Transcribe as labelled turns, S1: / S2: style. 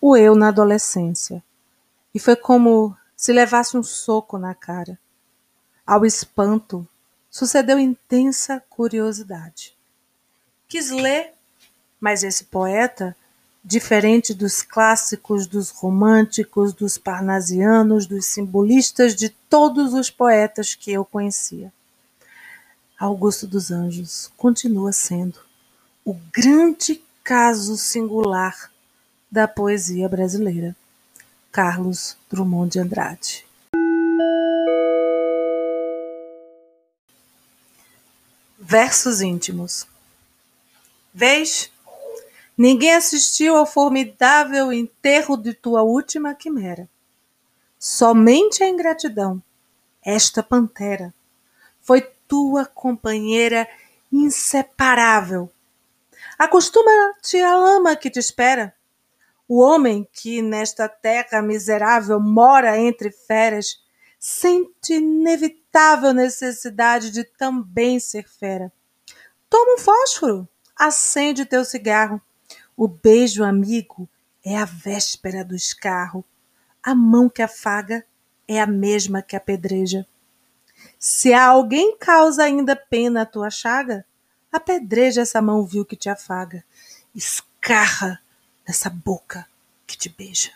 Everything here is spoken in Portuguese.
S1: o eu na adolescência. E foi como se levasse um soco na cara. Ao espanto, sucedeu intensa curiosidade. Quis ler, mas esse poeta, diferente dos clássicos, dos românticos, dos parnasianos, dos simbolistas, de todos os poetas que eu conhecia. Augusto dos Anjos continua sendo o grande caso singular da poesia brasileira. Carlos Drummond de Andrade. Versos íntimos. Vês? Ninguém assistiu ao formidável enterro de tua última quimera. Somente a ingratidão, esta pantera, foi tua companheira inseparável. Acostuma-te à lama que te espera. O homem que nesta terra miserável mora entre feras sente inevitável necessidade de também ser fera. Toma um fósforo, acende teu cigarro. O beijo amigo é a véspera do escarro. A mão que afaga é a mesma que apedreja. Se a alguém causa ainda pena a tua chaga, apedreja essa mão vil que te afaga. Escarra nessa boca que te beija.